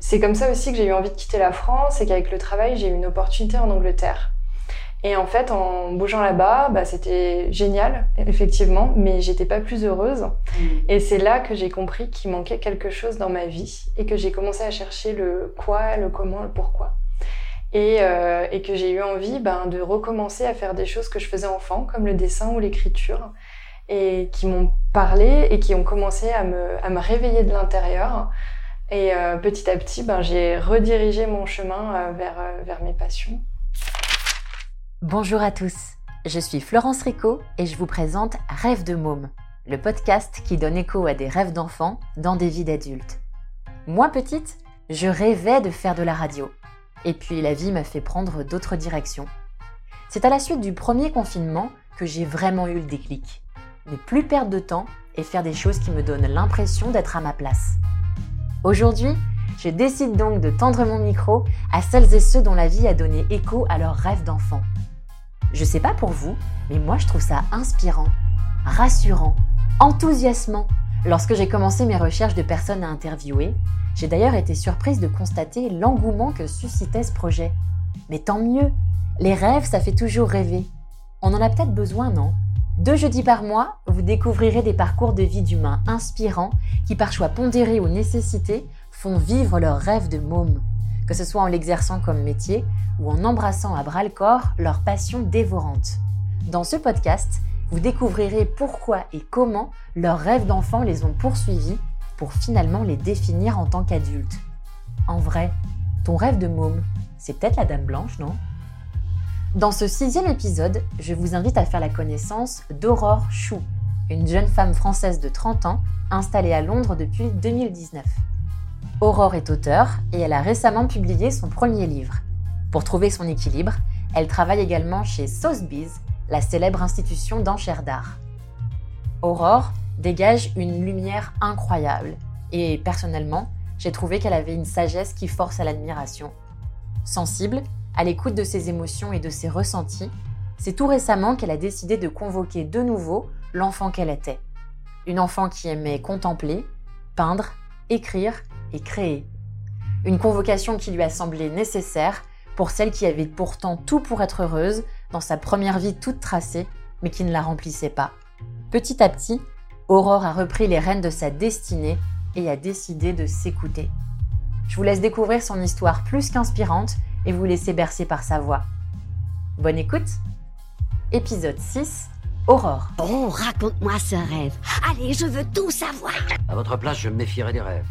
c'est comme ça aussi que j'ai eu envie de quitter la France et qu'avec le travail, j'ai eu une opportunité en Angleterre. Et en fait, en bougeant là-bas, bah, c'était génial, effectivement, mais j'étais pas plus heureuse. Mm. Et c'est là que j'ai compris qu'il manquait quelque chose dans ma vie et que j'ai commencé à chercher le quoi, le comment, le pourquoi. Et, euh, et que j'ai eu envie ben, de recommencer à faire des choses que je faisais enfant, comme le dessin ou l'écriture, et qui m'ont parlé et qui ont commencé à me, à me réveiller de l'intérieur. Et euh, petit à petit, ben, j'ai redirigé mon chemin euh, vers, euh, vers mes passions. Bonjour à tous, je suis Florence Rico et je vous présente Rêve de môme, le podcast qui donne écho à des rêves d'enfants dans des vies d'adultes. Moi petite, je rêvais de faire de la radio. Et puis la vie m'a fait prendre d'autres directions. C'est à la suite du premier confinement que j'ai vraiment eu le déclic. Ne plus perdre de temps et faire des choses qui me donnent l'impression d'être à ma place. Aujourd'hui, je décide donc de tendre mon micro à celles et ceux dont la vie a donné écho à leurs rêves d'enfant. Je sais pas pour vous, mais moi je trouve ça inspirant, rassurant, enthousiasmant. Lorsque j'ai commencé mes recherches de personnes à interviewer, j'ai d'ailleurs été surprise de constater l'engouement que suscitait ce projet. Mais tant mieux, les rêves, ça fait toujours rêver. On en a peut-être besoin, non? Deux jeudis par mois, vous découvrirez des parcours de vie d'humains inspirants qui, par choix pondérés ou nécessité, font vivre leurs rêves de môme que ce soit en l'exerçant comme métier ou en embrassant à bras le corps leur passion dévorante. Dans ce podcast, vous découvrirez pourquoi et comment leurs rêves d'enfant les ont poursuivis pour finalement les définir en tant qu'adultes. En vrai, ton rêve de môme, c'est peut-être la Dame Blanche, non? Dans ce sixième épisode, je vous invite à faire la connaissance d'Aurore Chou, une jeune femme française de 30 ans installée à Londres depuis 2019. Aurore est auteure et elle a récemment publié son premier livre. Pour trouver son équilibre, elle travaille également chez Sotheby's, la célèbre institution d'enchères d'art. Aurore dégage une lumière incroyable et personnellement, j'ai trouvé qu'elle avait une sagesse qui force à l'admiration. Sensible, à l'écoute de ses émotions et de ses ressentis, c'est tout récemment qu'elle a décidé de convoquer de nouveau l'enfant qu'elle était. Une enfant qui aimait contempler, peindre, écrire et créer. Une convocation qui lui a semblé nécessaire pour celle qui avait pourtant tout pour être heureuse dans sa première vie toute tracée, mais qui ne la remplissait pas. Petit à petit, Aurore a repris les rênes de sa destinée et a décidé de s'écouter. Je vous laisse découvrir son histoire plus qu'inspirante et vous laisser bercer par sa voix. Bonne écoute Épisode 6 Aurore. Oh, raconte-moi ce rêve. Allez, je veux tout savoir. À votre place, je me méfierais des rêves.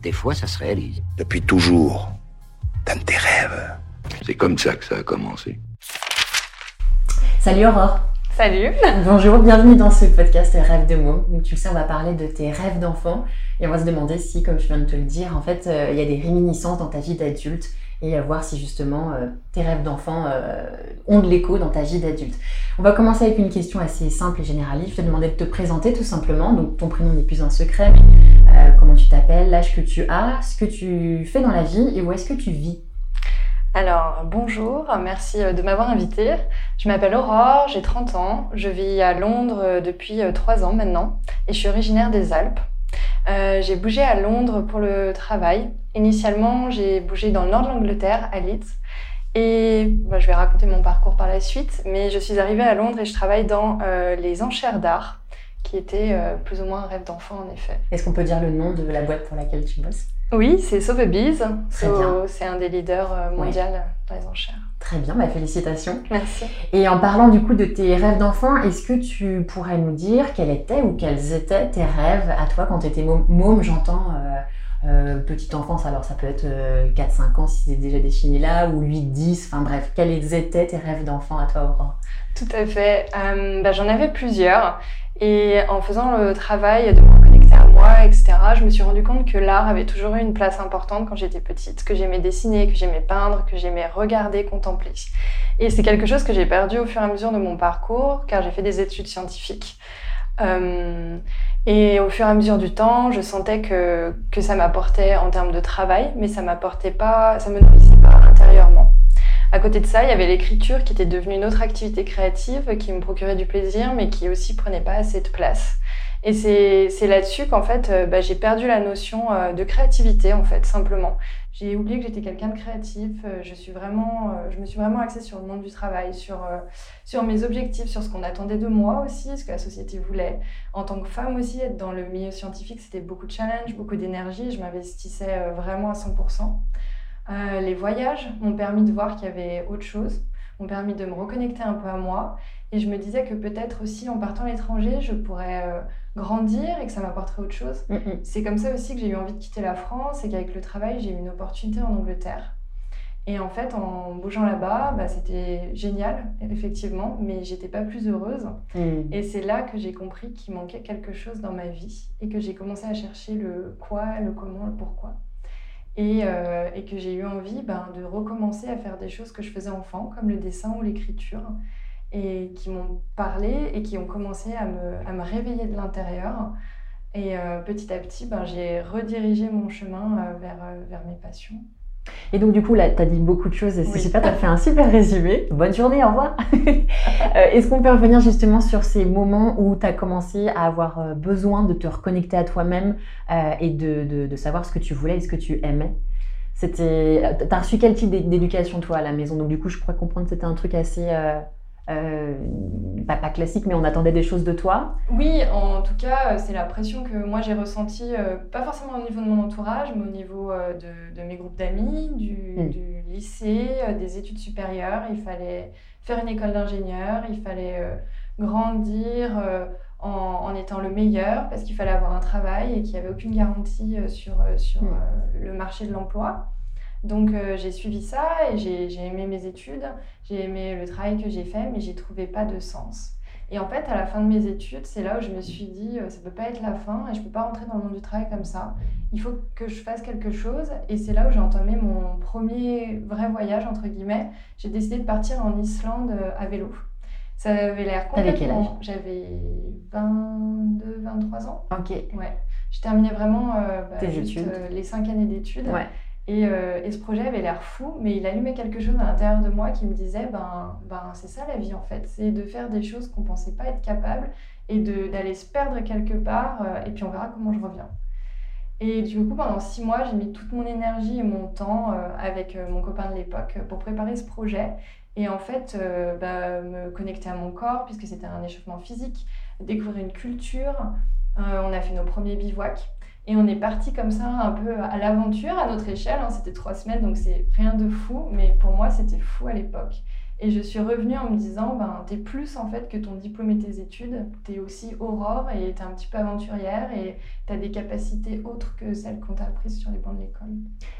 Des fois, ça se réalise. Depuis toujours, dans tes rêves. C'est comme ça que ça a commencé. Salut Aurore. Salut. Bonjour, bienvenue dans ce podcast Rêve de mots. Donc tu le sais, on va parler de tes rêves d'enfant et on va se demander si, comme je viens de te le dire, en fait, euh, il y a des réminiscences dans ta vie d'adulte et à voir si justement euh, tes rêves d'enfant euh, ont de l'écho dans ta vie d'adulte. On va commencer avec une question assez simple et généraliste. Je te demandais de te présenter tout simplement. Donc ton prénom n'est plus un secret, euh, comment tu t'appelles, l'âge que tu as, ce que tu fais dans la vie et où est-ce que tu vis. Alors, bonjour, merci de m'avoir invitée. Je m'appelle Aurore, j'ai 30 ans, je vis à Londres depuis 3 ans maintenant et je suis originaire des Alpes. Euh, j'ai bougé à Londres pour le travail. Initialement, j'ai bougé dans le nord de l'Angleterre, à Leeds. Et bah, je vais raconter mon parcours par la suite, mais je suis arrivée à Londres et je travaille dans euh, les enchères d'art, qui était euh, plus ou moins un rêve d'enfant en effet. Est-ce qu'on peut dire le nom de la boîte pour laquelle tu bosses? Oui, c'est Sotheby's. c'est un des leaders mondiaux dans les enchères. Très bien, bah, félicitations. Merci. Et en parlant du coup de tes rêves d'enfant, est-ce que tu pourrais nous dire quels étaient ou quels étaient tes rêves à toi quand tu étais môme, j'entends euh, euh, petite enfance, alors ça peut être 4-5 euh, ans si c'est déjà défini là, ou 8-10, enfin bref, quels étaient tes rêves d'enfant à toi Aurore? Tout à fait, bah, j'en avais plusieurs. Et en faisant le travail de moi, etc., je me suis rendu compte que l'art avait toujours eu une place importante quand j'étais petite, que j'aimais dessiner, que j'aimais peindre, que j'aimais regarder, contempler. Et c'est quelque chose que j'ai perdu au fur et à mesure de mon parcours, car j'ai fait des études scientifiques. Euh, et au fur et à mesure du temps, je sentais que, que ça m'apportait en termes de travail, mais ça m'apportait pas, ça me nourrissait pas intérieurement. À côté de ça, il y avait l'écriture qui était devenue une autre activité créative qui me procurait du plaisir, mais qui aussi prenait pas assez de place. Et c'est là-dessus qu'en fait, euh, bah, j'ai perdu la notion euh, de créativité, en fait, simplement. J'ai oublié que j'étais quelqu'un de créatif. Euh, je, suis vraiment, je me suis vraiment axée sur le monde du travail, sur, sur mes objectifs, sur ce qu'on attendait de moi aussi, ce que la société voulait. En tant que femme aussi, être dans le milieu scientifique, c'était beaucoup de challenge, beaucoup d'énergie. Je m'investissais vraiment à 100%. Les voyages m'ont permis de voir qu'il y avait autre chose, m'ont permis de me reconnecter un peu à moi. Et je me disais que peut-être aussi en partant à l'étranger, je pourrais grandir et que ça m'apporterait autre chose. Mm, mm. C'est comme ça aussi que j'ai eu envie de quitter la France et qu'avec le travail, j'ai eu une opportunité en Angleterre. Et en fait, en bougeant là-bas, bah, c'était génial, effectivement, mais j'étais pas plus heureuse. Mm. Et c'est là que j'ai compris qu'il manquait quelque chose dans ma vie et que j'ai commencé à chercher le quoi, le comment, le pourquoi. Et, euh, et que j'ai eu envie ben, de recommencer à faire des choses que je faisais enfant, comme le dessin ou l'écriture et qui m'ont parlé et qui ont commencé à me, à me réveiller de l'intérieur. Et euh, petit à petit, ben, j'ai redirigé mon chemin euh, vers, vers mes passions. Et donc, du coup, là, tu as dit beaucoup de choses et c'est super, tu as fait un super résumé. Bonne journée, au revoir. Est-ce qu'on peut revenir justement sur ces moments où tu as commencé à avoir besoin de te reconnecter à toi-même et de, de, de, savoir ce que tu voulais et ce que tu aimais? C'était, T'as reçu quel type d'éducation, toi, à la maison? Donc, du coup, je pourrais comprendre que c'était un truc assez euh, pas, classique, mais on attendait des choses de toi Oui, en tout cas, c'est la pression que moi j'ai ressentie, euh, pas forcément au niveau de mon entourage, mais au niveau euh, de, mes groupes d'amis, du, hmm. lycée, des études supérieures. Il fallait faire une école d'ingénieur, il fallait grandir en, étant le meilleur, parce qu'il fallait avoir un travail et qu'il n'y avait aucune garantie sur, sur hmm. le marché de l'emploi. Donc euh, j'ai suivi ça et j'ai aimé mes études, j'ai aimé le travail que j'ai fait, mais j'ai trouvé pas de sens. Et en fait, à la fin de mes études, c'est là où je me suis dit, euh, ça peut pas être la fin et je peux pas rentrer dans le monde du travail comme ça. Il faut que je fasse quelque chose. Et c'est là où j'ai entamé mon premier vrai voyage, entre guillemets. J'ai décidé de partir en Islande euh, à vélo. Ça avait l'air complètement... J'avais 22, 23 ans. Ok. Ouais. Je terminais vraiment bah, les cinq années d'études. Ouais. Euh, et, ce projet avait l'air fou, mais il allumait quelque chose à l'intérieur de moi qui me disait ben, ben c'est ça la vie en fait, c'est de faire des choses qu'on pensait pas être capable et d'aller se perdre quelque part, euh, et puis on verra comment je reviens. Et du coup, pendant six mois, j'ai mis toute mon énergie et mon temps euh, avec mon copain de l'époque pour préparer ce projet. Et en fait, bah, me connecter à mon corps, puisque c'était un échauffement physique, découvrir une culture. on a fait nos premiers bivouacs. Et on est parti comme ça un peu à l'aventure, à notre échelle. Hein. C'était trois semaines, donc c'est rien de fou. Mais pour moi, c'était fou à l'époque. Et je suis revenue en me disant, ben, t'es plus en fait que ton diplôme et tes études. T'es aussi aurore et t'es un petit peu aventurière et t'as des capacités autres que celles qu'on t'a apprises sur les bancs de l'école.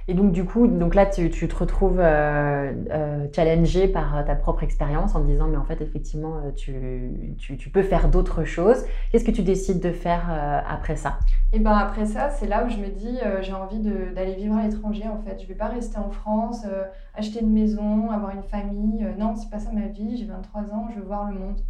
Et donc du coup, donc là, tu, tu te retrouves euh, euh, challengée par ta propre expérience en te disant, mais en fait, effectivement, euh, tu, tu, tu peux faire d'autres choses. Qu'est-ce que tu décides de faire après ça? Et ben après ça, c'est là où je me dis, j'ai envie d'aller vivre à l'étranger en fait. Je vais pas rester en France, acheter une maison, avoir une famille. non c'est pas ça ma vie, j'ai 23 ans, je veux voir le monde.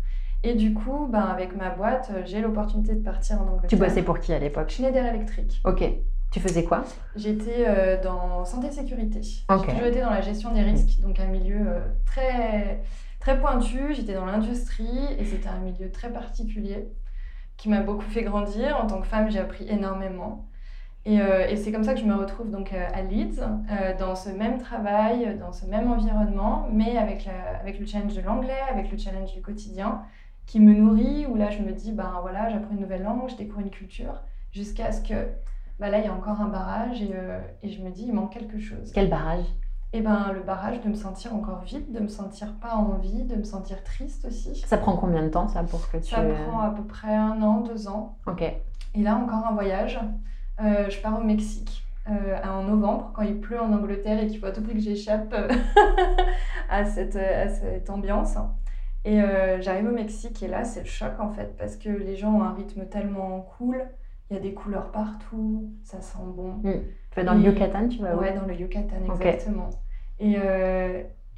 Et du coup, ben, avec ma boîte, euh, j'ai l'opportunité de partir en Angleterre. Tu bossais pour qui à l'époque? Schneider Electric. Ok. Tu faisais quoi? J'étais euh, dans santé sécurité. Okay. J'ai toujours été dans la gestion des risques, donc un milieu euh, très, très pointu. J'étais dans l'industrie et c'était un milieu très particulier qui m'a beaucoup fait grandir. En tant que femme, j'ai appris énormément. Euh, et, c'est comme ça que je me retrouve donc euh, à Leeds, euh, dans ce même travail, dans ce même environnement, mais avec, avec le challenge de l'anglais, avec le challenge du quotidien, qui me nourrit, où là je me dis, ben voilà, j'apprends une nouvelle langue, je découvre une culture, jusqu'à ce que, ben là il y a encore un barrage, et, et je me dis, il manque quelque chose. Quel barrage? Et eh ben le barrage de me sentir encore vide, de me sentir pas en vie, de me sentir triste aussi. Ça prend combien de temps ça pour que tu... Ça prend à peu près un an, deux ans. Ok. Et là encore un voyage euh, je pars au Mexique euh, en novembre, quand il pleut en Angleterre et qu'il faut à tout prix que j'échappe euh, à, cette, à cette ambiance. Et j'arrive au Mexique et là, c'est le choc en fait, parce que les gens ont un rythme tellement cool, il y a des couleurs partout, ça sent bon. Tu vas dans le Yucatan, tu vas Ouais, dans le Yucatan, exactement. Et,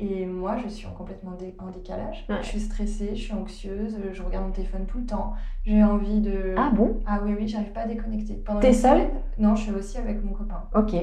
et moi, je suis en complètement en décalage. Je suis stressée, je suis anxieuse, je regarde mon téléphone tout le temps. J'ai envie de. Ah bon? Ah oui, oui, j'arrive pas à déconnecter. T'es seule? Non, je suis aussi avec mon copain. Ok.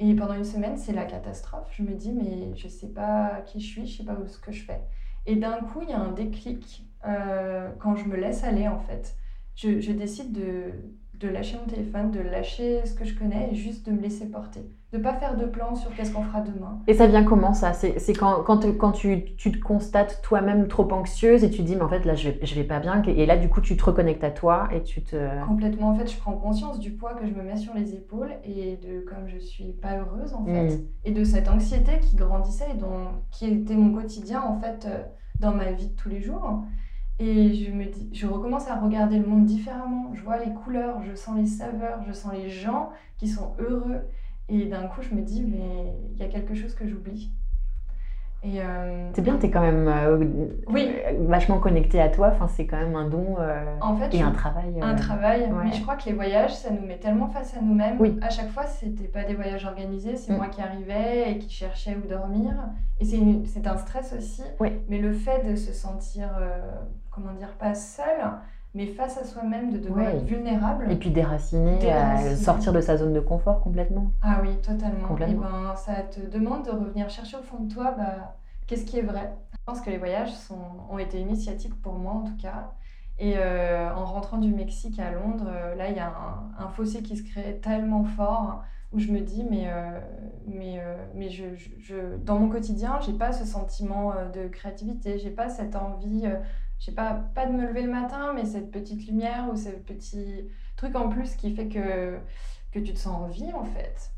Et pendant une semaine, c'est la catastrophe. Je me dis, mais je sais pas qui je suis, je sais pas où, ce que je fais. Et d'un coup, il y a un déclic euh, quand je me laisse aller, en fait. Je, je décide de, de lâcher mon téléphone, de lâcher ce que je connais et juste de me laisser porter. De pas faire de plan sur qu'est-ce qu'on fera demain. Et ça vient comment ça? C'est quand, quand, tu, tu te constates toi-même trop anxieuse et tu te dis, mais en fait là je vais, je vais pas bien. Et là du coup tu te reconnectes à toi et tu te. Complètement, en fait, je prends conscience du poids que je me mets sur les épaules et de comme je suis pas heureuse, en fait. Mm. Et de cette anxiété qui grandissait et dont, qui était mon quotidien, en fait, euh, dans ma vie de tous les jours. Et je me dis, je recommence à regarder le monde différemment. Je vois les couleurs, je sens les saveurs, je sens les gens qui sont heureux. Et d'un coup, je me dis, mais il y a quelque chose que j'oublie. Et euh, C'est bien, tu es quand même euh, Oui. euh, vachement connecté à toi. Enfin, c'est quand même un don euh, en fait, et un travail. un travail. ouais. Mais je crois que les voyages, ça nous met tellement face à nous-mêmes. Oui. À chaque fois, c'était pas des voyages organisés, c'est Mm. moi qui arrivais et qui cherchais où dormir. Et c'est une- un stress aussi. Oui. Mais le fait de se sentir, comment dire, pas seul, mais face à soi-même, de devoir Ouais. être vulnérable. Et puis déraciner, Déraciner. euh, sortir de sa zone de confort complètement. Ah oui, totalement. Complètement. Et ben, ça te demande de revenir chercher au fond de toi, bah, qu'est-ce qui est vrai? Je pense que les voyages sont, ont été initiatiques pour moi en tout cas. Et euh, en rentrant du Mexique à Londres, euh, là, il y a un, un fossé qui se crée tellement fort où je me dis, mais, euh, mais, mais je, je- je- dans mon quotidien, j'ai pas ce sentiment de créativité, j'ai pas cette envie, euh, j'ai pas, pas de me lever le matin, mais cette petite lumière ou ce petit truc en plus qui fait que, que tu te sens en vie en fait.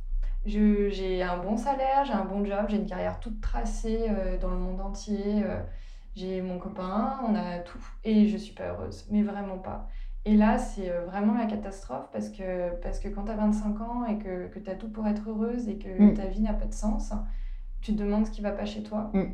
Je- J'ai un bon salaire, j'ai un bon job, j'ai une carrière toute tracée euh, dans le monde entier. euh, j'ai mon copain, on a tout. Et je suis pas heureuse, mais vraiment pas. Et là, c'est euh, vraiment la catastrophe parce que, parce que quand tu as 25 ans et que, que tu as tout pour être heureuse et que Mm. ta vie n'a pas de sens, tu te demandes ce qui va pas chez toi. Mm.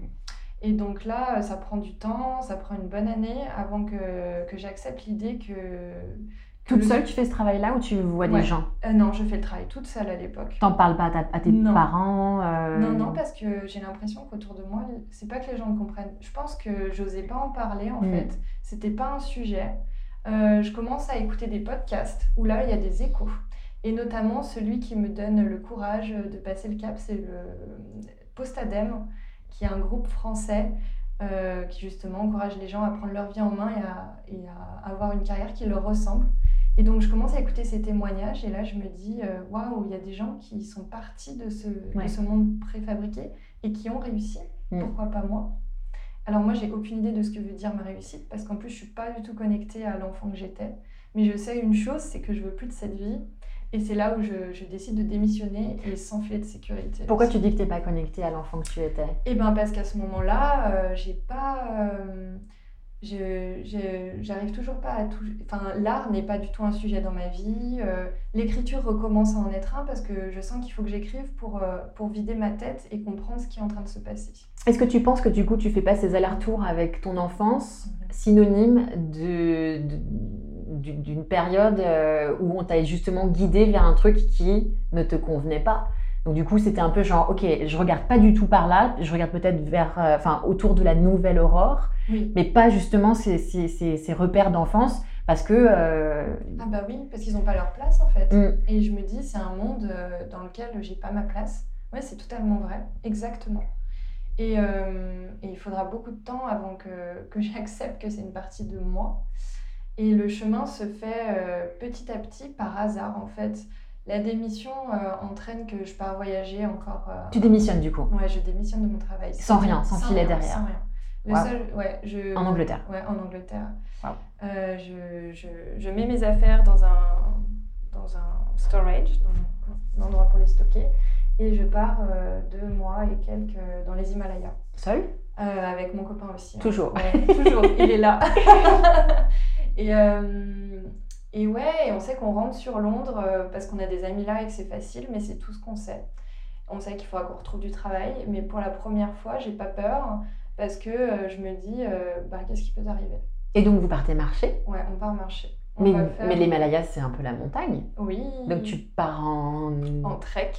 Et donc là, ça prend du temps, ça prend une bonne année avant que, que j'accepte l'idée que... que Toute le- seule, tu fais ce travail-là ou tu vois Ouais. des gens? Euh, non, je fais le travail toute seule à l'époque. T'en parles pas à, ta- à tes Non. parents euh, Non, non, parce que j'ai l'impression qu'autour de moi, c'est pas que les gens le comprennent. Je pense que j'osais pas en parler en Mm. fait. C'était pas un sujet. Euh, je commence à écouter des podcasts où là, il y a des échos. Et notamment, celui qui me donne le courage de passer le cap, c'est le Postadem, qui est un groupe français euh, qui justement encourage les gens à prendre leur vie en main et à, et à avoir une carrière qui leur ressemble. Et donc, je commence à écouter ces témoignages et là, je me dis, euh, waouh, il y a des gens qui sont partis de ce, Ouais. de ce monde préfabriqué et qui ont réussi. Mm. Pourquoi pas moi? Alors, moi, j'ai aucune idée de ce que veut dire ma réussite parce qu'en plus, je suis pas du tout connectée à l'enfant que j'étais. Mais je sais une chose, c'est que je veux plus de cette vie. Et c'est là où je, je décide de démissionner et sans filet de sécurité. Pourquoi tu dis que t'es pas connectée à l'enfant que tu étais? Eh ben parce qu'à ce moment-là, euh, j'ai pas, euh, je- je- j'arrive toujours pas à tout. Enfin, l'art n'est pas du tout un sujet dans ma vie. euh, L'écriture recommence à en être un parce que je sens qu'il faut que j'écrive pour euh, pour vider ma tête et comprendre ce qui est en train de se passer. Est-ce que tu penses que du coup tu fais pas ces allers-retours avec ton enfance Mhm. synonyme de, d'une période euh, où on t'a justement guidé vers un truc qui ne te convenait pas donc du coup c'était un peu genre ok je regarde pas du tout par là je regarde peut-être vers euh, enfin autour de la nouvelle aurore Oui. mais pas justement ces, ces- ces- ces repères d'enfance parce que euh, Ah bah oui, parce qu'ils n'ont pas leur place en fait. Mm. Et je me dis, c'est un monde dans lequel j'ai pas ma place. Ouais, c'est totalement vrai, exactement. Et, euh, et il faudra beaucoup de temps avant que, que j'accepte que c'est une partie de moi. Et le chemin se fait euh, petit à petit par hasard en fait. La démission euh, entraîne que je pars voyager encore. euh, tu démissionnes du coup? Ouais, je démissionne de mon travail. Sans rien, sans filet rien, derrière. Sans rien. Le Wow. seul, ouais, je... en Angleterre Ouais, en Angleterre. Wow. Je, je, je mets mes affaires dans un, dans un storage, dans un endroit pour les stocker, et je pars deux mois et quelques dans les Himalayas. seul? Avec mon copain aussi. hein. Toujours. Ouais, toujours, il est là. et, euh, et ouais, et on sait qu'on rentre sur Londres euh, parce qu'on a des amis là et que c'est facile, mais c'est tout ce qu'on sait. On sait qu'il faudra qu'on retrouve du travail, mais pour la première fois, j'ai pas peur parce que euh, je me dis, euh, bah, qu'est-ce qui peut arriver? Et donc vous partez marcher? Ouais, on part marcher. On mais, faire- mais l'Himalaya c'est un peu la montagne Oui. donc tu pars en, En trek.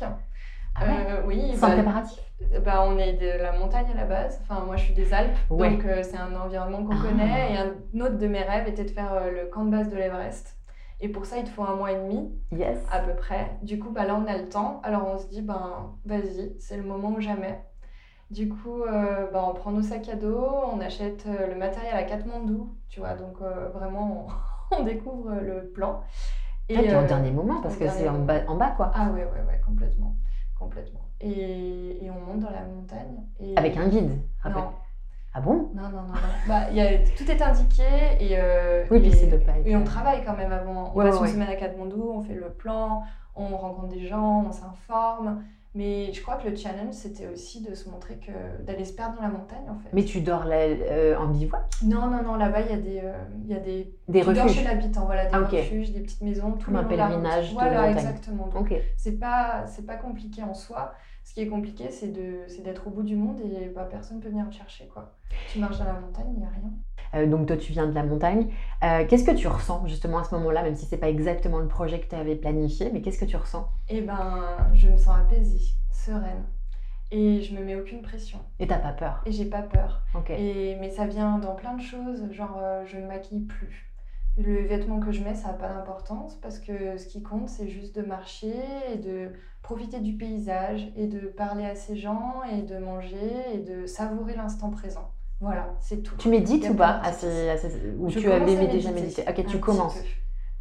Ah ouais Euh, oui. sans bah, préparatif bah, on est de la montagne à la base. Enfin, moi, je suis des Alpes, Ouais. donc euh, c'est un environnement qu'on Ah. connaît. Et un autre de mes rêves était de faire euh, le camp de base de l'Everest. Et pour ça, il te faut un mois et demi Yes. à peu près. Du coup, bah là, on a le temps. Alors, on se dit, ben, vas-y, c'est le moment ou jamais. Du coup, euh, bah, on prend nos sacs à dos, on achète le matériel à Katmandou, tu vois. Donc, vraiment, on, on découvre le plan. Et puis au dernier moment, parce que c'est en bas, en bas, quoi. Ah ouais, ouais, ouais, complètement. Complètement. Et, et on monte dans la montagne. Et... Avec un guide, rappelle. Non, Ah bon? Non, non, non. non. Bah, il y a, tout est indiqué et, euh, Oui, et, puis c'est de pas être- et on travaille quand même avant. On Ouais, passe ouais, une ouais. semaine à Katmandou, on fait le plan, on rencontre des gens, on s'informe. Mais je crois que le challenge, c'était aussi de se montrer que d'aller se perdre dans la montagne, en fait. Mais tu dors là, euh, en bivouac? Non, non, non, là-bas, il y a des, euh, il y a des, Des tu dors refuges chez l'habitant, voilà, des Ah, refuges, des petites maisons, tout Comme le un long de la route. pèlerinage de Voilà, montagne. exactement. Donc, c'est pas c'est pas compliqué en soi ce qui est compliqué c'est de c'est d'être au bout du monde et bah, personne peut venir te chercher quoi tu marches dans la montagne il n'y a rien donc toi, tu viens de la montagne. Euh, qu'est-ce que tu ressens justement à ce moment-là, même si c'est pas exactement le projet que tu avais planifié, mais qu'est-ce que tu ressens? Et ben je me sens apaisée sereine. Et je me mets aucune pression. Et t'as pas peur? Et j'ai pas peur. Ok. et mais ça vient dans plein de choses genre euh, je ne maquille plus. Le vêtement que je mets ça n'a pas d'importance parce que ce qui compte c'est juste de marcher et de profiter du paysage et de parler à ces gens et de manger et de savourer l'instant présent voilà c'est tout Tu médites ou pas plein de à ces- à ces- Ou Je tu avais déjà médité Ok, tu commences.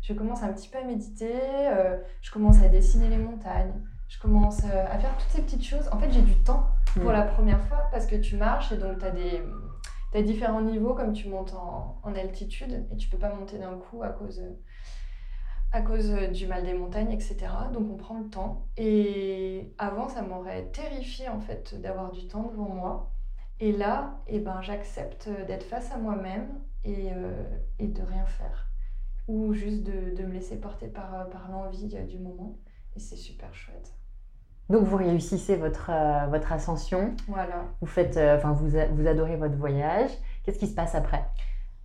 Je commence un petit peu à méditer, euh, je commence à dessiner les montagnes, je commence euh, à faire toutes ces petites choses. En fait, j'ai du temps pour Mm. la première fois parce que tu marches et donc tu as des t'as différents niveaux comme tu montes en, en altitude et tu peux pas monter d'un coup à cause, à cause du mal des montagnes, etc. Donc on prend le temps. Et avant, ça m'aurait terrifié en fait d'avoir du temps devant moi. Et là, eh ben, j'accepte d'être face à moi-même et, euh, et de rien faire. Ou juste de, de me laisser porter par, par l'envie euh, du moment. Et c'est super chouette. Donc vous réussissez votre, euh, votre ascension, Voilà. vous faites, euh, vous, a- vous adorez votre voyage. Qu'est-ce qui se passe après?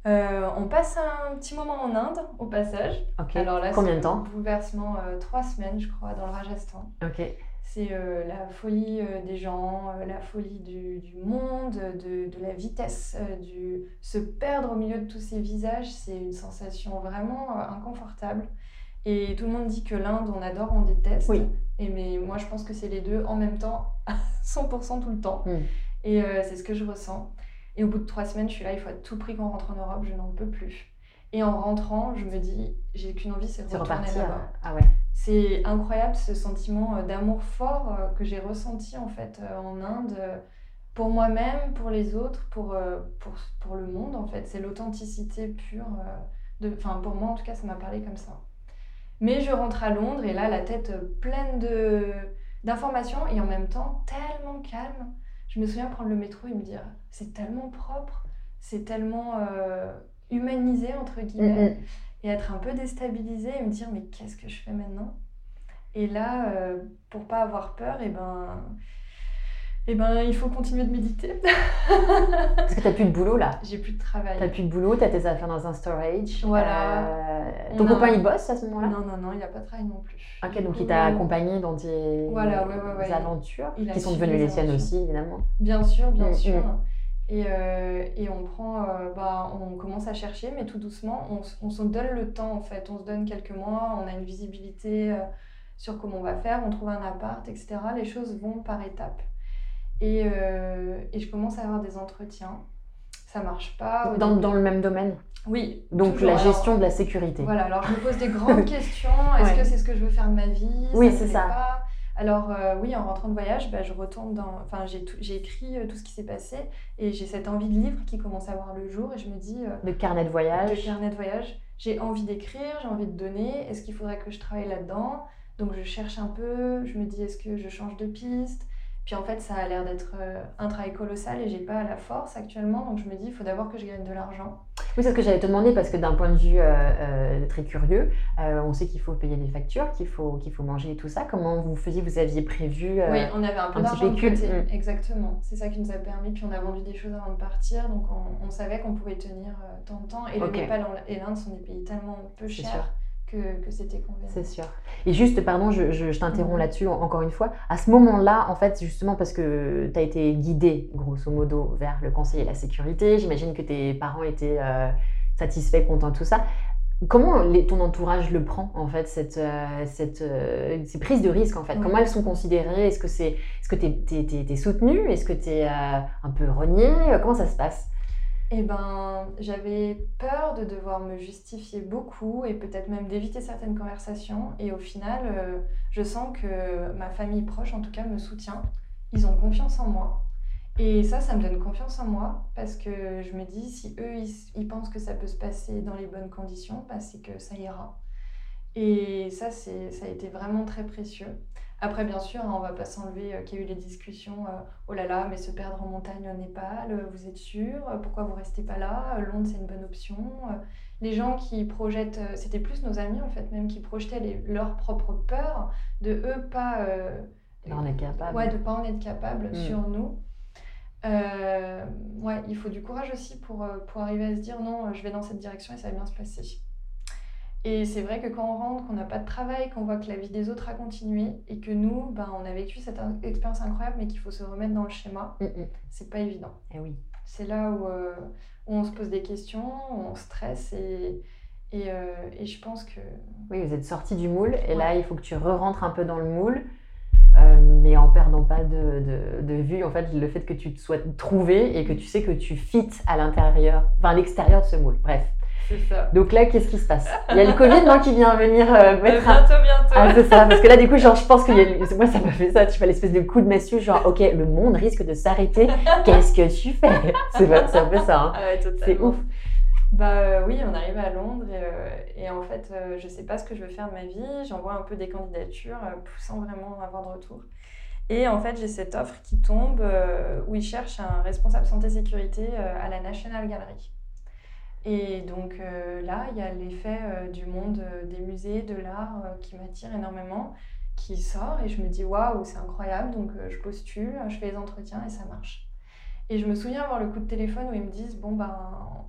Euh, on passe un petit moment en Inde au passage. Ok. Alors là, Combien de temps? bouleversement, euh, trois semaines, je crois, dans le Rajasthan. Ok. C'est euh, la folie euh, des gens, euh, la folie du, du monde, de, de la vitesse, du se perdre au milieu de tous ces visages. C'est une sensation vraiment inconfortable. Et tout le monde dit que l'Inde, on adore, on déteste. Oui. Et mais moi, je pense que c'est les deux en même temps, à 100% tout le temps. Mm. Et c'est ce que je ressens. Et au bout de trois semaines, je suis là, il faut à tout prix qu'on rentre en Europe, je n'en peux plus. Et en rentrant, je me dis, j'ai qu'une envie, c'est de retourner là-bas. Ah ouais. C'est incroyable ce sentiment euh, d'amour fort euh, que j'ai ressenti en fait euh, en Inde pour moi-même, pour les autres, pour, pour, pour le monde en fait. C'est l'authenticité pure. de, Enfin, pour moi en tout cas, ça m'a parlé comme ça. Mais je rentre à Londres et là, la tête pleine d'informations et en même temps tellement calme. Je me souviens prendre le métro et me dire c'est tellement propre, c'est tellement humanisé entre guillemets Mm, mm. Et être un peu déstabilisée et me dire mais qu'est-ce que je fais maintenant? Et là, euh, pour pas avoir peur, et ben, et ben, il faut continuer de méditer. Parce que t'as plus de boulot là. J'ai plus de travail. T'as plus de boulot, t'as tes affaires dans un storage. Voilà. Euh, On ton copain un- il bosse à ce moment-là? Non, non, non, il n'y a pas de travail non plus. Ok, donc il t'a accompagné dans tes Voilà, ouais, ouais, ouais. aventures, Il qui sont devenues les siennes aussi, évidemment. Bien sûr, bien Mm, sûr. mm. Et, euh, et on prend, euh, bah, on commence à chercher, mais tout doucement, on, on se donne le temps en fait. On se donne quelques mois, on a une visibilité euh, sur comment on va faire, on trouve un appart, etc. Les choses vont par étapes. Et, et je commence à avoir des entretiens. Ça marche pas. Dans, début. dans le même domaine? Oui. Donc toujours. la Alors, gestion de la sécurité. Voilà, alors je me pose des grandes questions. Est-ce Ouais. que c'est ce que je veux faire de ma vie? Oui, c'est ça. Alors euh, oui, en rentrant de voyage, bah, je retourne dans... Enfin, j'ai écrit euh, tout ce qui s'est passé et j'ai cette envie de livre qui commence à voir le jour et je me dis, euh, Le carnet de de voyage. carnet de voyage, j'ai envie d'écrire, j'ai envie de donner. Est-ce qu'il faudrait que je travaille là-dedans? Donc je cherche un peu, je me dis, est-ce que je change de piste? Puis en fait, ça a l'air d'être euh, un travail colossal et j'ai pas la force actuellement. Donc je me dis, il faut d'abord que je gagne de l'argent. Oui, c'est ce que j'allais te demander parce que d'un point de vue euh, euh, très curieux, euh, on sait qu'il faut payer des factures, qu'il faut, qu'il faut manger et tout ça. Comment vous faisiez Vous aviez prévu Oui, on avait un peu d'argent de côté. mm. Exactement. C'est ça qui nous a permis. Puis on a vendu des choses avant de partir. Donc on, on savait qu'on pouvait tenir tant de temps. Et Ok. le Népal et l'Inde sont des pays tellement peu C'est sûr. chers que, que c'était convenable. C'est sûr. Et juste, pardon, je, je- je t'interromps Mhm. là-dessus en- encore une fois. À ce moment-là, en fait, justement parce que tu as été guidé, grosso modo, vers le conseil et la sécurité, j'imagine que tes parents étaient euh, satisfaits, contents de tout ça. Comment les- ton entourage le prend en fait cette, euh, cette euh, ces prises de risque en fait? Comment elles sont considérées? Est-ce que c'est est-ce que t'es t'es, t'es- t'es soutenu Est-ce que t'es euh, un peu renié Comment ça se passe? Eh ben, j'avais peur de devoir me justifier beaucoup et peut-être même d'éviter certaines conversations. Et au final, euh, je sens que ma famille proche, en tout cas, me soutient. Ils ont confiance en moi. Et ça, ça me donne confiance en moi parce que je me dis, si eux, ils, pensent que ça peut se passer dans les bonnes conditions, bah, c'est que ça ira. Et ça, ça a été vraiment très précieux. Après, bien sûr, hein, on va pas s'enlever euh, qu'il y a eu les discussions euh, Oh là là, mais se perdre en montagne au Népal, euh, vous êtes sûr? Pourquoi vous restez pas là? Londres, c'est une bonne option. Les gens qui projettent, c'était plus nos amis en fait, même qui projetaient les- leurs propres peurs, de eux pas. on est capable. Ouais, de pas en être capable Mm. sur nous. Euh, ouais, il faut du courage aussi pour, pour arriver à se dire non, je vais dans cette direction et ça va bien se passer. Et c'est vrai que quand on rentre, qu'on n'a pas de travail, qu'on voit que la vie des autres a continué et que nous, ben, on a vécu cette expérience incroyable, mais qu'il faut se remettre dans le schéma, Mm, mm. c'est pas évident. Eh oui. C'est là où, euh, où on se pose des questions, où on stresse et, et, euh, et je pense que. Oui, vous êtes sorti du moule et Ouais. là, il faut que tu re-rentres un peu dans le moule, euh, mais en perdant pas de, de, de vue, en fait, le fait que tu te sois trouvé et que tu sais que tu fites à l'intérieur, enfin à l'extérieur de ce moule. Bref. C'est ça. Donc là, qu'est-ce qui se passe? Il y a le Covid non, qui vient venir euh, mettre bientôt, bientôt. Ah, c'est ça, parce que là, du coup, genre, je pense a... Moi, ça m'a fait ça, tu fais l'espèce de coup de massue, genre, ok, le monde risque de s'arrêter, qu'est-ce que tu fais? C'est un peu ça, hein. Ah ouais, c'est ouf. Bah euh, oui, on arrive à Londres et, euh, et en fait, euh, je sais pas ce que je veux faire de ma vie. J'envoie un peu des candidatures sans vraiment avoir de retour. Et en fait, j'ai cette offre qui tombe où ils cherchent un responsable santé-sécurité à la National Gallery. Et donc euh, là, il y a l'effet euh, du monde euh, des musées, de l'art qui m'attire énormément, qui sort et je me dis waouh, c'est incroyable. Donc je postule, je fais les entretiens et ça marche. Et je me souviens avoir le coup de téléphone où ils me disent Bon, ben,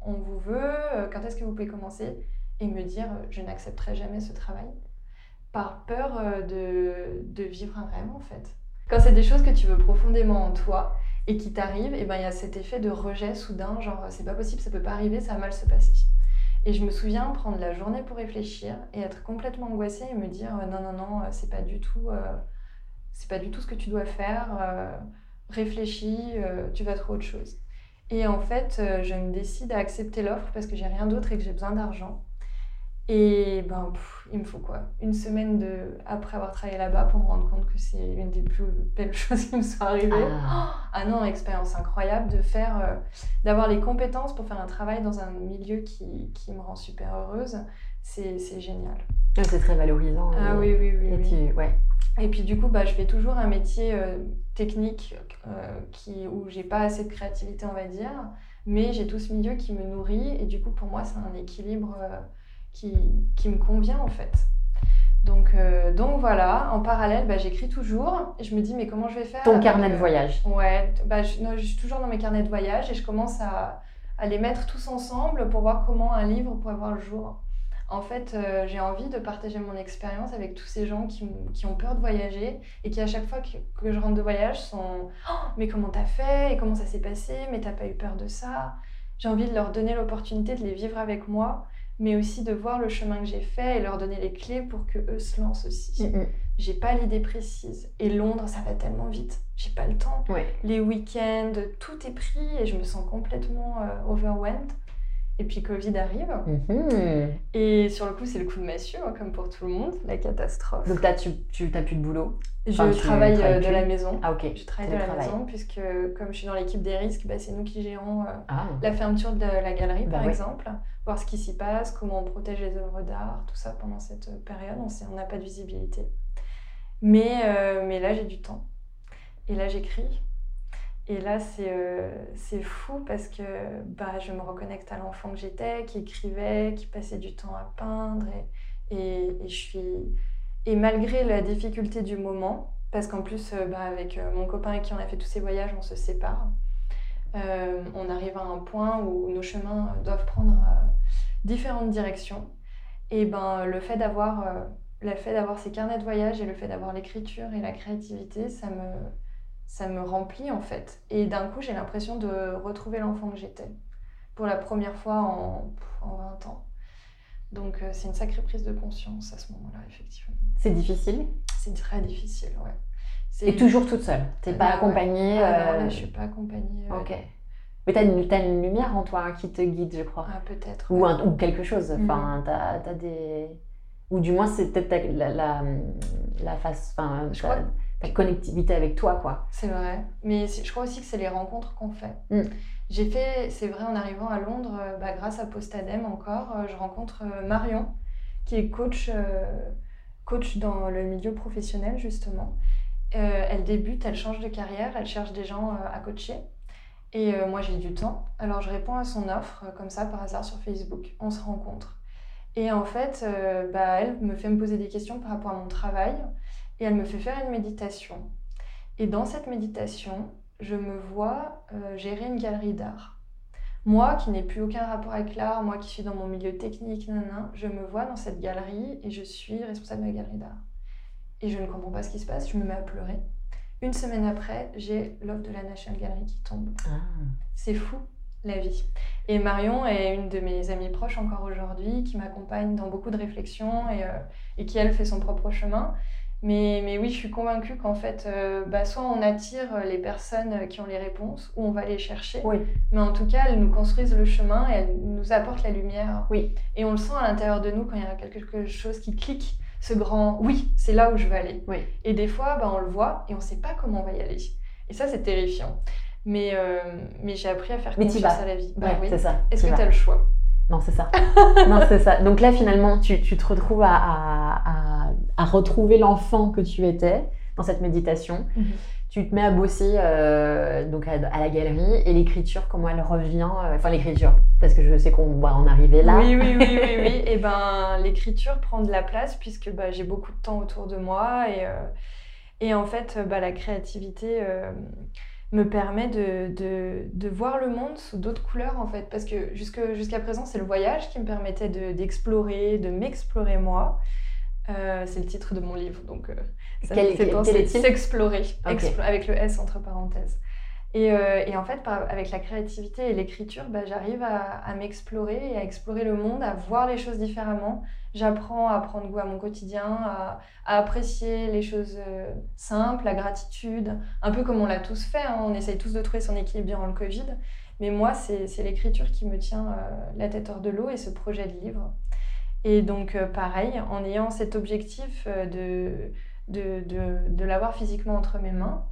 on vous veut, quand est-ce que vous pouvez commencer? Et me dire Je n'accepterai jamais ce travail. Par peur de, de vivre un rêve, en fait. Quand c'est des choses que tu veux profondément en toi et qui t'arrivent, et ben il y a cet effet de rejet soudain genre c'est pas possible, ça peut pas arriver, ça va mal se passer. Et je me souviens prendre la journée pour réfléchir et être complètement angoissée et me dire non non non, c'est pas du tout euh, c'est pas du tout ce que tu dois faire. euh, réfléchis, euh, tu vas trouver autre chose. Et en fait, je me décide à accepter l'offre parce que j'ai rien d'autre et que j'ai besoin d'argent. Et ben, pff, il me faut quoi? Une semaine de... après avoir travaillé là-bas pour me rendre compte que c'est une des plus belles choses qui me sont arrivées. Ah. Ah non, expérience incroyable de faire, euh, d'avoir les compétences pour faire un travail dans un milieu qui, qui me rend super heureuse. C'est génial. Ouais, C'est très valorisant. Ah et- oui, oui, oui. et oui. tu- ouais. Et puis du coup, bah, je fais toujours un métier euh, technique euh, qui, où j'ai pas assez de créativité, on va dire, mais j'ai tout ce milieu qui me nourrit et du coup, pour moi, c'est un équilibre euh, qui, qui me convient en fait. Donc, euh, donc voilà, en parallèle, bah, j'écris toujours et je me dis, mais comment je vais faire Ton carnet de euh, voyage. Ouais, bah, je, non, je suis toujours dans mes carnets de voyage et je commence à, à les mettre tous ensemble pour voir comment un livre pourrait voir le jour. En fait, euh, j'ai envie de partager mon expérience avec tous ces gens qui, ont peur de voyager et qui, à chaque fois que, que je rentre de voyage, sont Oh, Mais comment t'as fait? Et comment ça s'est passé? Mais t'as pas eu peur de ça? J'ai envie de leur donner l'opportunité de les vivre avec moi, mais aussi de voir le chemin que j'ai fait et leur donner les clés pour que eux se lancent aussi. Mm, mm. J'ai pas l'idée précise. Et Londres, ça va tellement vite. J'ai pas le temps Ouais. les week-ends, tout est pris et je me sens complètement euh, overwhelmed. Et puis Covid arrive. Mhm. Et sur le coup, c'est le coup de massue, hein, comme pour tout le monde, la catastrophe. Donc là, tu t'as plus de boulot? je enfin, travaille euh, de la maison. Ah ok. Je travaille de la maison puisque comme je suis dans l'équipe des risques, bah, c'est nous qui gérons euh, Ah. la fermeture de la galerie, Bah par ouais. exemple. Voir ce qui s'y passe, comment on protège les œuvres d'art, tout ça pendant cette euh, période. On n'a pas de visibilité. Mais, euh, mais là, j'ai du temps. Et là, j'écris. Et là, c'est euh, c'est fou parce que bah, je me reconnecte à l'enfant que j'étais, qui écrivait, qui passait du temps à peindre. Et, et, je suis... et malgré la difficulté du moment, parce qu'en plus, euh, bah, avec euh, mon copain avec qui on a fait tous ces voyages, on se sépare. Euh, on arrive à un point où nos chemins doivent prendre différentes directions. Et ben, le fait d'avoir le fait d'avoir ces carnets de voyage et le fait d'avoir l'écriture et la créativité, ça me, ça me remplit en fait. Et d'un coup, j'ai l'impression de retrouver l'enfant que j'étais pour la première fois en, en 20 ans. Donc euh, c'est une sacrée prise de conscience à ce moment-là, effectivement. C'est difficile? C'est très difficile, ouais. C'est- Et toujours toute seule? T'es pas Ouais. accompagnée Ah non, euh, là, je suis pas accompagnée. ouais. Ok. Mais t'as une, t'as une lumière en toi hein, qui te guide, je crois. Ah, peut-être. Ou, ouais. un- ou quelque chose. Mhm. Enfin, t'as, t'as des... Ou du moins, c'est peut-être la, la, la face... Enfin, Je crois- ta connectivité avec toi, quoi. C'est vrai. Mais je crois aussi que c'est les rencontres qu'on fait. Mm. J'ai fait, c'est vrai, en arrivant à Londres, euh, bah, grâce à Postadem encore, euh, je rencontre euh, Marion, qui est coach, euh, coach dans le milieu professionnel, justement. Euh, elle débute, elle change de carrière, elle cherche des gens euh, à coacher. Et moi, j'ai du temps. Alors, je réponds à son offre, comme ça, par hasard, sur Facebook. On se rencontre. Et en fait, bah, elle me fait me poser des questions par rapport à mon travail. Et elle me fait faire une méditation. Et dans cette méditation, je me vois euh, gérer une galerie d'art. Moi, qui n'ai plus aucun rapport avec l'art, moi qui suis dans mon milieu technique, nanana, je me vois dans cette galerie et je suis responsable de la galerie d'art. Et je ne comprends pas ce qui se passe, je me mets à pleurer. Une semaine après, j'ai l'offre de la National Gallery qui tombe. C'est fou, la vie. Et Marion est une de mes amies proches encore aujourd'hui, qui m'accompagne dans beaucoup de réflexions et, euh, et qui, elle, fait son propre chemin. Mais, mais oui, je suis convaincue qu'en fait, euh, bah, soit on attire les personnes qui ont les réponses, ou on va les chercher. Oui. Mais en tout cas, elles nous construisent le chemin et elles nous apportent la lumière. Oui. Et on le sent à l'intérieur de nous quand il y a quelque chose qui clique, ce grand oui, c'est là où je veux aller. Oui. Et des fois, bah, on le voit et on ne sait pas comment on va y aller. Et ça, c'est terrifiant. Mais, euh, mais j'ai appris à faire Mais confiance à la vie. Bah Ouais, oui. c'est ça. Est-ce que tu as le choix? Non, c'est ça. non, c'est ça. Donc là, finalement, tu, tu te retrouves à, à, à- à retrouver l'enfant que tu étais dans cette méditation. Mhm. Tu te mets à bosser euh, donc à, à la galerie et l'écriture, comment elle revient euh, Enfin, l'écriture, parce que je sais qu'on va en arriver là. Oui, oui, oui, oui, oui. Et ben, l'écriture prend de la place puisque bah, j'ai beaucoup de temps autour de moi et, euh, et en fait, bah, la créativité me permet de, de, de voir le monde sous d'autres couleurs en fait. Parce que jusque, jusqu'à présent, c'est le voyage qui me permettait de- d'explorer, de m'explorer moi. Euh, c'est le titre de mon livre, donc euh, ça Quel- me fait penser s'explorer. Explo- avec le S entre parenthèses. Et, euh, et en fait, avec la créativité et l'écriture, bah, j'arrive à, m'explorer et à explorer le monde, à voir les choses différemment. J'apprends à prendre goût à mon quotidien, à, apprécier les choses euh, simples, la gratitude, un peu comme on l'a tous fait. hein. On essaye tous de trouver son équilibre durant le Covid. Mais moi, c'est l'écriture qui me tient euh, la tête hors de l'eau et ce projet de livre. Et donc, pareil, en ayant cet objectif de l'avoir physiquement entre mes mains,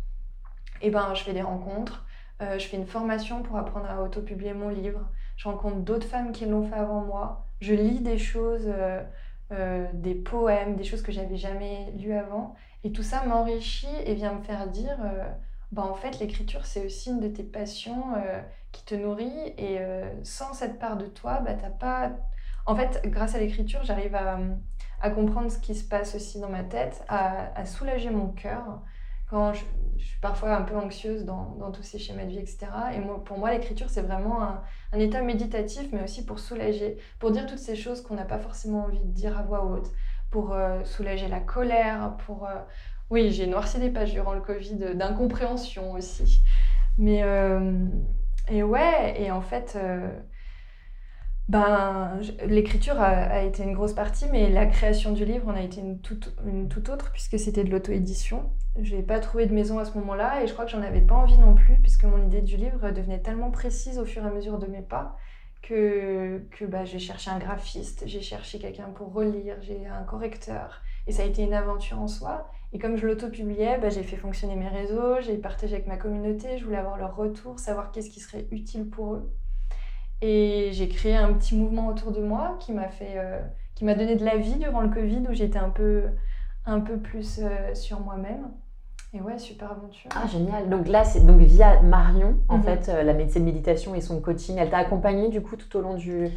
et ben, je fais des rencontres, euh, je fais une formation pour apprendre à auto-publier mon livre, je rencontre d'autres femmes qui l'ont fait avant moi, je lis des choses, euh, euh, des poèmes, des choses que j'avais jamais lues avant, et tout ça m'enrichit et vient me faire dire, bah, en fait, l'écriture, c'est aussi une de tes passions qui te nourrit, et sans cette part de toi, bah, t'as pas... En fait, grâce à l'écriture, j'arrive à, à comprendre ce qui se passe aussi dans ma tête, à, à soulager mon cœur quand je, suis parfois un peu anxieuse dans, tous ces schémas de vie, etc. Et moi, pour moi, l'écriture, c'est vraiment un, état méditatif, mais aussi pour soulager, pour dire toutes ces choses qu'on n'a pas forcément envie de dire à voix haute, pour euh, soulager la colère, pour... euh, Oui, j'ai noirci des pages durant le Covid, d'incompréhension aussi. Mais... euh, Et ouais, et en fait... ben, l'écriture a, été une grosse partie, mais la création du livre en a été une toute, une toute autre, puisque c'était de l'auto-édition. Je n'ai pas trouvé de maison à ce moment-là, et je crois que j'en avais pas envie non plus, puisque mon idée du livre devenait tellement précise au fur et à mesure de mes pas, que, que bah, j'ai cherché un graphiste, j'ai cherché quelqu'un pour relire, j'ai un correcteur, et ça a été une aventure en soi. Et comme je l'auto-publiais, bah, j'ai fait fonctionner mes réseaux, j'ai partagé avec ma communauté, je voulais avoir leur retour, savoir qu'est-ce qui serait utile pour eux. Et j'ai créé un petit mouvement autour de moi qui m'a fait, euh, qui m'a donné de la vie durant le Covid où j'étais un peu, un peu plus euh, sur moi-même. Et ouais, super aventure. Ah, génial. Donc là, c'est donc via Marion, en Mhm. fait, euh, la médecine de méditation et son coaching. Elle t'a accompagnée, du coup, tout au long du,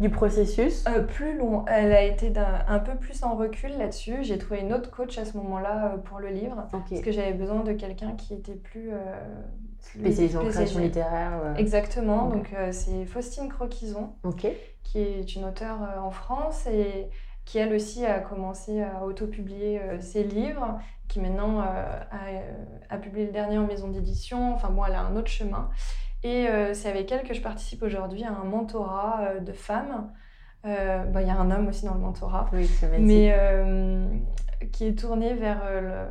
du processus Euh, plus long, elle a été un peu plus en recul là-dessus. J'ai trouvé une autre coach à ce moment-là euh, pour le livre parce que j'avais besoin de quelqu'un qui était plus euh, Spécialisée en création littéraire. Exactement. Donc euh, c'est Faustine Croquison. Qui est une auteure en France et qui elle aussi a commencé à autopublier ses livres, qui maintenant a, a publié le dernier en maison d'édition. Enfin bon, elle a un autre chemin. Et euh, c'est avec elle que je participe aujourd'hui à un mentorat euh, de femmes Euh, bah, Il y a un homme aussi dans le mentorat. Oui, mais qui est tourné vers le,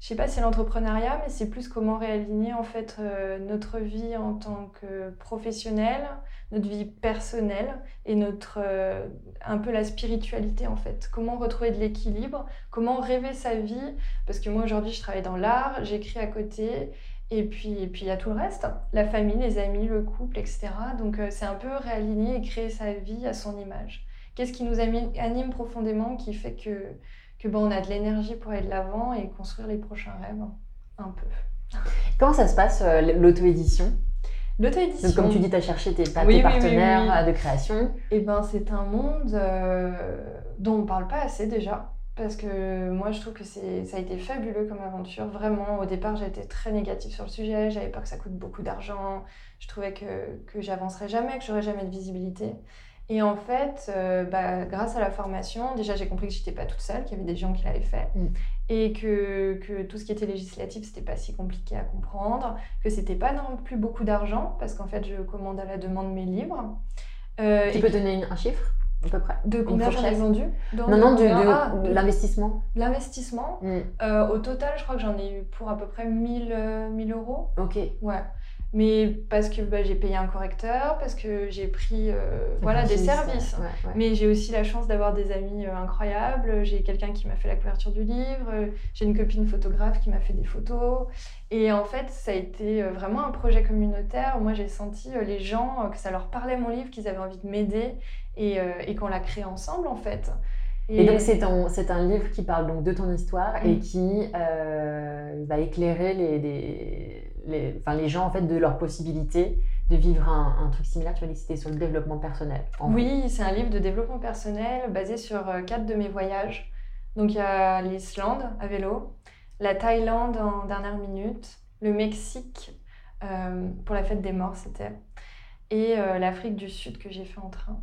je sais pas si c'est l'entrepreneuriat, mais c'est plus comment réaligner en fait euh, notre vie en tant que professionnel, notre vie personnelle et notre euh, un peu la spiritualité en fait. Comment retrouver de l'équilibre, comment rêver sa vie, parce que moi aujourd'hui je travaille dans l'art, j'écris à côté. Et puis, et puis il y a tout le reste, la famille, les amis, le couple, etc. Donc euh, c'est un peu réaligner et créer sa vie à son image. Qu'est-ce qui nous anime profondément, qui fait que, que ben, on a de l'énergie pour aller de l'avant et construire les prochains rêves un peu. Comment ça se passe, euh, l'auto-édition? L'auto-édition. Donc, comme tu dis, tu as cherché tes, Oui, partenaires oui, oui. euh, de création. Eh ben, c'est un monde euh, dont on parle pas assez déjà. Parce que moi, je trouve que c'est, ça a été fabuleux comme aventure. Vraiment, au départ, j'étais très négative sur le sujet. J'avais peur que ça coûte beaucoup d'argent. Je trouvais que, que j'avancerais jamais, que j'aurais jamais de visibilité. Et en fait, euh, bah, grâce à la formation, déjà, j'ai compris que j'étais pas toute seule, qu'il y avait des gens qui l'avaient fait. Mm. Et que, que tout ce qui était législatif, c'était pas si compliqué à comprendre. Que c'était pas non plus beaucoup d'argent, parce qu'en fait, je commande à la demande mes livres. Euh, Tu et peux donner une- un chiffre, à peu près de combien j'en ai vendu Dans- Non, non, de, ah, de de- l'investissement. L'investissement, Mm. euh, au total, je crois que j'en ai eu pour à peu près 1000, euh, 1000 euros. Ok. Ouais. Mais parce que bah, j'ai payé un correcteur, parce que j'ai pris euh, voilà, des services. ouais, ouais. Mais j'ai aussi la chance d'avoir des amis euh, incroyables. J'ai quelqu'un qui m'a fait la couverture du livre. J'ai une copine photographe qui m'a fait des photos. Et en fait, ça a été vraiment un projet communautaire. Moi, j'ai senti les gens, que ça leur parlait mon livre, qu'ils avaient envie de m'aider et, euh, et qu'on l'a créé ensemble, en fait. Et donc c'est un, livre qui parle donc de ton histoire et qui euh, va éclairer les, les, les, enfin, les gens en fait de leur possibilité de vivre un, un truc similaire. Tu que c'était sur le développement personnel. Oui, c'est un livre de développement personnel basé sur euh, quatre de mes voyages. Donc il y a l'Islande à vélo, la Thaïlande en dernière minute, le Mexique euh, pour la fête des morts c'était, et euh, l'Afrique du Sud que j'ai fait en train.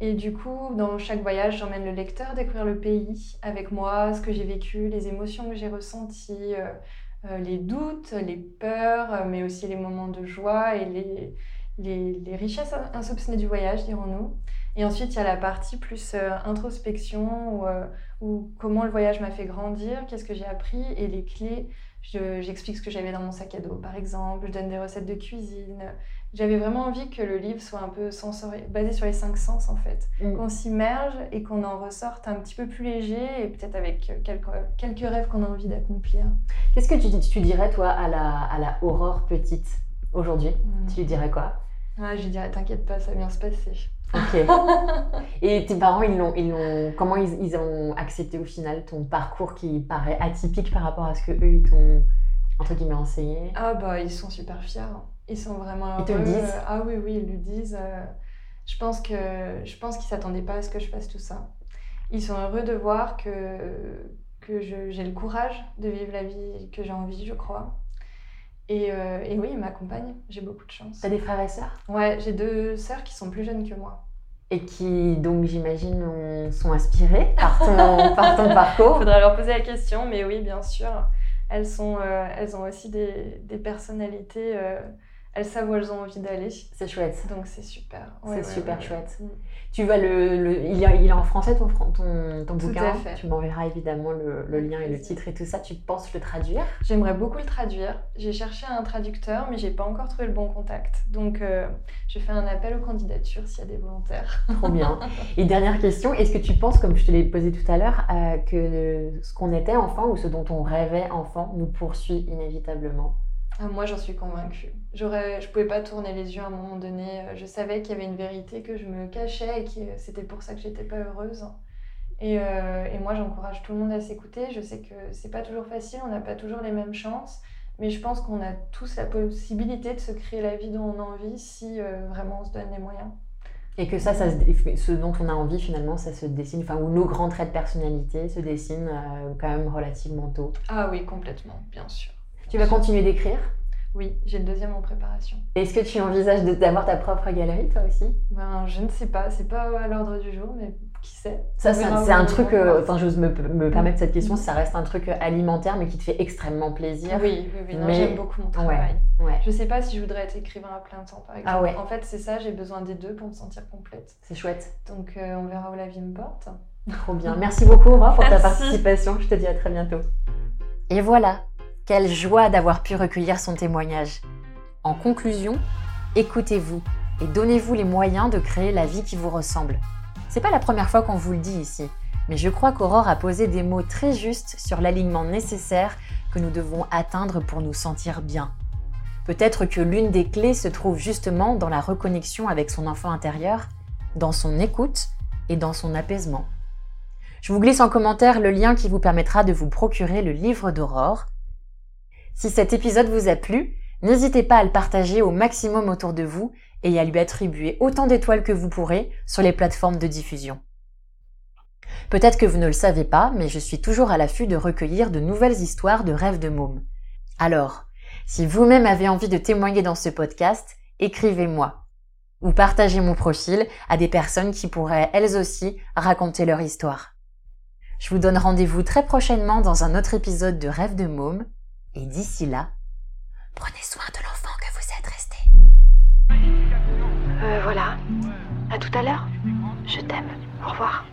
Et du coup, dans chaque voyage, j'emmène le lecteur découvrir le pays avec moi, ce que j'ai vécu, les émotions que j'ai ressenties, euh, euh, les doutes, les peurs, euh, mais aussi les moments de joie et les, les, richesses insoupçonnées du voyage, dirons-nous. Et ensuite, il y a la partie plus introspection, où comment le voyage m'a fait grandir, qu'est-ce que j'ai appris, et les clés. Je- J'explique ce que j'avais dans mon sac à dos, par exemple. Je donne des recettes de cuisine. J'avais vraiment envie que le livre soit un peu sensoriel, basé sur les cinq sens, en fait. Mm. Qu'on s'immerge et qu'on en ressorte un petit peu plus léger, et peut-être avec quelques, quelques rêves qu'on a envie d'accomplir. Qu'est-ce que tu, tu dirais toi à la, à la Aurore petite aujourd'hui? Mm. Tu lui dirais quoi? Ouais, je lui dirais, t'inquiète pas, ça va bien se passer. Ok. Et tes parents, ils l'ont, ils l'ont, comment ils, ils ont accepté au final ton parcours qui paraît atypique par rapport à ce que eux ils t'ont entre guillemets enseigné? Ah bah ils sont super fiers. Ils sont vraiment heureux. Ils te le disent Ah oui oui ils le disent. Euh, Je pense que je pense qu'ils s'attendaient pas à ce que je fasse tout ça. Ils sont heureux de voir que que j'ai le courage de vivre la vie que j'ai envie, je crois. Et, euh, et oui, ils m'accompagnent. J'ai beaucoup de chance. T'as des frères et sœurs? Ouais, j'ai deux sœurs qui sont plus jeunes que moi. et qui donc j'imagine ont- sont inspirés par ton, par ton parcours. Faudrait leur poser la question, mais oui, bien sûr. Elles, sont, euh, elles ont aussi des, des personnalités. euh, elles savent où elles ont envie d'aller. C'est chouette. Donc c'est super. C'est super chouette. Mm. Tu vas le, le- il, est, il est en français ton, ton, ton Tout bouquin. à fait. Tu m'enverras évidemment le, le lien et le titre et tout ça. Tu penses le traduire? J'aimerais beaucoup le traduire. J'ai cherché un traducteur, mais j'ai pas encore trouvé le bon contact. Donc euh, je fais un appel aux candidatures s'il y a des volontaires. Trop bien. Et dernière question, est-ce que tu penses, comme je te l'ai posé tout à l'heure, euh, que ce qu'on était enfant ou ce dont on rêvait enfant nous poursuit inévitablement? Ah, moi, j'en suis convaincue. J'aurais, je pouvais pas tourner les yeux à un moment donné. Euh, Je savais qu'il y avait une vérité que je me cachais et que c'était pour ça que j'étais pas heureuse. Et, euh, et moi, j'encourage tout le monde à s'écouter. Je sais que c'est pas toujours facile, on n'a pas toujours les mêmes chances, mais je pense qu'on a tous la possibilité de se créer la vie dont on a envie si euh, vraiment on se donne les moyens. Et que ça, ça se- ce dont on a envie finalement, ça se dessine, enfin, où nos grands traits de personnalité se dessinent euh, quand même relativement tôt. Ah oui, complètement, bien sûr. Tu vas continuer d'écrire Oui, j'ai le deuxième en préparation. Est-ce que tu envisages d'avoir ta propre galerie toi aussi? Ben, je ne sais pas, c'est pas à l'ordre du jour, mais qui sait? Ça, On c'est un truc, euh, enfin, j'ose me, me permettre cette question, ça reste un truc alimentaire, mais qui te fait extrêmement plaisir. Oui, oui, oui. Mais- J'aime beaucoup mon travail. Ouais, Je sais pas si je voudrais être écrivain à plein temps, par exemple. Ah ouais. En fait, c'est ça, j'ai besoin des deux pour me sentir complète. c'est chouette. Donc, euh, on verra où la vie me porte. Trop bien. Merci beaucoup, Aurore, pour ta participation. Je te dis à très bientôt. Et voilà, quelle joie d'avoir pu recueillir son témoignage. En conclusion, écoutez-vous et donnez-vous les moyens de créer la vie qui vous ressemble. C'est pas la première fois qu'on vous le dit ici, mais je crois qu'Aurore a posé des mots très justes sur l'alignement nécessaire que nous devons atteindre pour nous sentir bien. Peut-être que l'une des clés se trouve justement dans la reconnexion avec son enfant intérieur, dans son écoute et dans son apaisement. Je vous glisse en commentaire le lien qui vous permettra de vous procurer le livre d'Aurore. Si cet épisode vous a plu, n'hésitez pas à le partager au maximum autour de vous et à lui attribuer autant d'étoiles que vous pourrez sur les plateformes de diffusion. Peut-être que vous ne le savez pas, mais je suis toujours à l'affût de recueillir de nouvelles histoires de rêves de môme. Alors, si vous-même avez envie de témoigner dans ce podcast, écrivez-moi ou partagez mon profil à des personnes qui pourraient elles aussi raconter leur histoire. Je vous donne rendez-vous très prochainement dans un autre épisode de Rêve de Môme, et d'ici là, prenez soin de l'enfant que vous êtes resté. Euh, voilà. À tout à l'heure. Je t'aime. Au revoir.